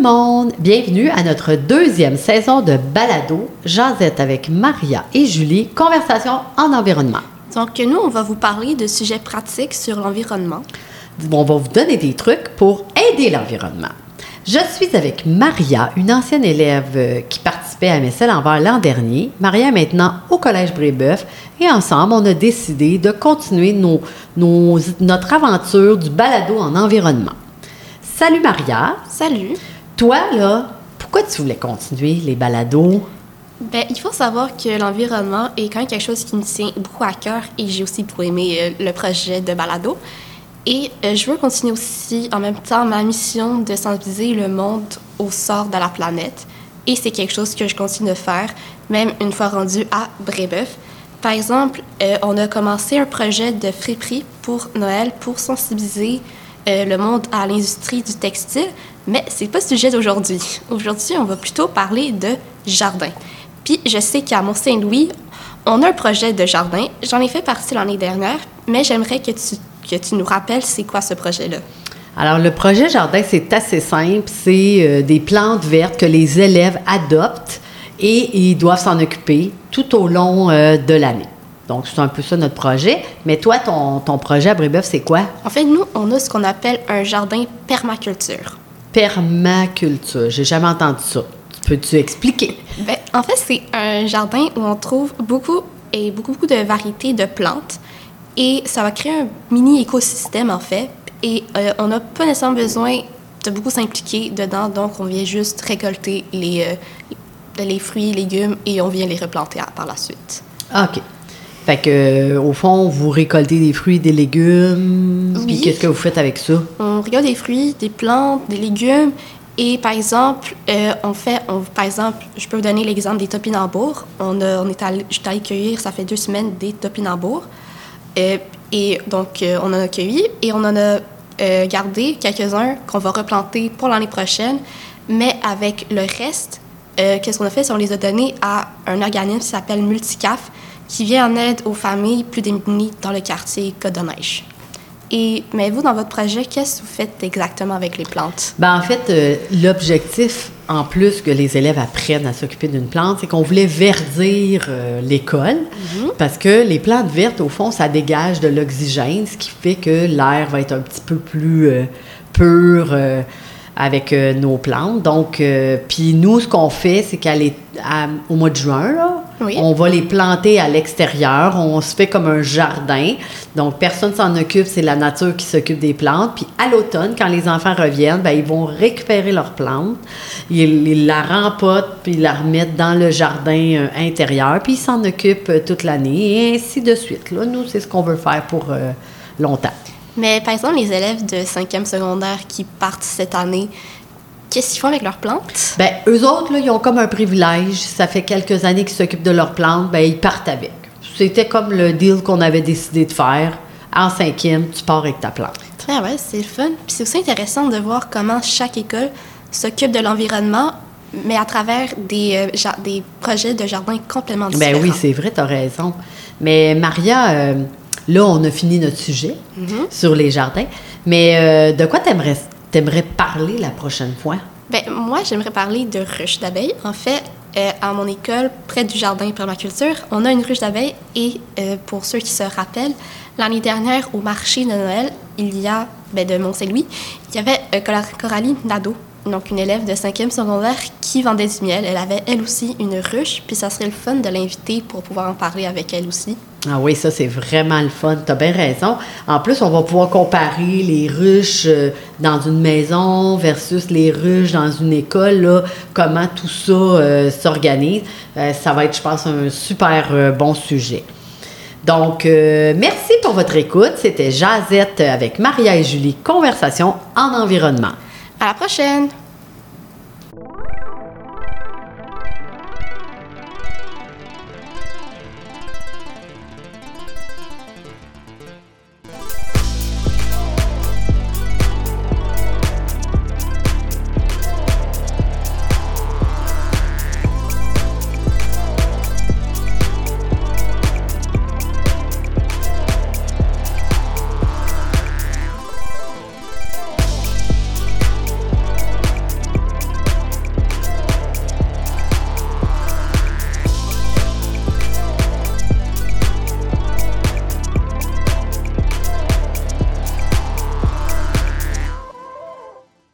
monde! Bienvenue à notre deuxième saison de Balado, Jazette avec Maria et Julie, conversation en environnement. Donc, nous, on va vous parler de sujets pratiques sur l'environnement. On va vous donner des trucs pour aider l'environnement. Je suis avec Maria, une ancienne élève euh, qui participait à MSL Envers l'an dernier. Maria est maintenant au Collège Brébeuf et ensemble, on a décidé de continuer nos, nos- notre aventure du balado en environnement. Salut Maria! Salut! Toi, là, pourquoi tu voulais continuer les balados? Ben, il faut savoir que l'environnement est quand même quelque chose qui me tient beaucoup à cœur et j'ai aussi beaucoup aimé euh, le projet de balado. Et euh, je veux continuer aussi en même temps ma mission de sensibiliser le monde au sort de la planète. Et c'est quelque chose que je continue de faire, même une fois rendu à Brébeuf. Par exemple, euh, on a commencé un projet de friperie pour Noël pour sensibiliser le monde à l'industrie du textile, mais c'est pas le sujet d'aujourd'hui. Aujourd'hui, on va plutôt parler de jardin. Puis je sais qu'à Mont-Saint-Louis, on a un projet de jardin. J'en ai fait partie l'année dernière, mais j'aimerais que tu, que tu nous rappelles c'est quoi ce projet-là. Alors, le projet jardin, c'est assez simple. C'est euh, des plantes vertes que les élèves adoptent et ils doivent s'en occuper tout au long euh, de l'année. Donc, c'est un peu ça notre projet. Mais toi, ton, ton projet à Brébeuf, c'est quoi? En fait, nous, on a ce qu'on appelle un jardin permaculture. Permaculture. J'ai jamais entendu ça. Peux-tu expliquer? Ben, en fait, c'est un jardin où on trouve beaucoup et beaucoup, beaucoup de variétés de plantes. Et ça va créer un mini écosystème, en fait. Et euh, on n'a pas nécessairement besoin de beaucoup s'impliquer dedans. Donc, on vient juste récolter les, euh, les fruits, légumes et on vient les replanter à- par la suite. Ah, OK. Fait que, euh, au fond, vous récoltez des fruits, des légumes. Oui. Puis qu'est-ce que vous faites avec ça? On regarde des fruits, des plantes, des légumes. Et par exemple, euh, on fait, on- par exemple, je peux vous donner l'exemple des topinambours. On, a, on est allé, je suis allée cueillir, ça fait deux semaines, des topinambours. Euh, et donc, euh, on en a cueilli et on en a gardé quelques-uns qu'on va replanter pour l'année prochaine. Mais avec le reste, qu'est-ce qu'on a fait? C'est on les a donnés à un organisme qui s'appelle Multicaf, qui vient en aide aux familles plus démunies dans le quartier Côte-de-Neige. Et, mais vous, dans votre projet, qu'est-ce que vous faites exactement avec les plantes? Ben, en fait, euh, l'objectif, en plus que les élèves apprennent à s'occuper d'une plante, c'est qu'on voulait verdir euh, l'école parce que les plantes vertes, au fond, ça dégage de l'oxygène, ce qui fait que l'air va être un petit peu plus euh, pur avec nos plantes. Donc, puis nous, ce qu'on fait, c'est qu'à l'é- à- au mois de juin, là, Oui. on va les planter à l'extérieur. On se fait comme un jardin. Donc, personne s'en occupe. C'est la nature qui s'occupe des plantes. Puis, à l'automne, quand les enfants reviennent, ben, ils vont récupérer leurs plantes. Ils, ils la rempotent, puis ils la remettent dans le jardin euh, intérieur. Puis, ils s'en occupent euh, toute l'année. Et ainsi de suite. Là, nous, c'est ce qu'on veut faire pour euh, longtemps. Mais par exemple, les élèves de 5e secondaire qui partent cette année, qu'est-ce qu'ils font avec leurs plantes? Ben, eux autres, là, ils ont comme un privilège. Ça fait quelques années qu'ils s'occupent de leurs plantes. Ben, ils partent avec. C'était comme le deal qu'on avait décidé de faire. En cinquième, tu pars avec ta plante. Ah ouais, c'est le fun. Puis c'est aussi intéressant de voir comment chaque école s'occupe de l'environnement, mais à travers des, euh, des projets de jardin complètement différents. Ben oui, c'est vrai, tu as raison. Mais Maria, euh, là, on a fini notre sujet Mhm. sur les jardins. Mais euh, de quoi t'aimerais aimerais parler la prochaine fois? Ben, moi, j'aimerais parler de ruches d'abeilles. En fait, euh, à mon école, près du jardin permaculture, on a une ruche d'abeilles et euh, pour ceux qui se rappellent, l'année dernière, au marché de Noël, il y a, ben, de Mont-Saint-Louis, il y avait euh, Cora- Coralie Nadeau, donc une élève de 5e secondaire qui vendait du miel. Elle avait elle aussi une ruche, puis ça serait le fun de l'inviter pour pouvoir en parler avec elle aussi. Ah oui, ça, c'est vraiment le fun. Tu as bien raison. En plus, on va pouvoir comparer les ruches euh, dans une maison versus les ruches dans une école, comment tout ça euh, s'organise. Euh, ça va être, je pense, un super bon sujet. Donc, merci pour votre écoute. C'était Jazette avec Maria et Julie, Conversation en environnement. À la prochaine!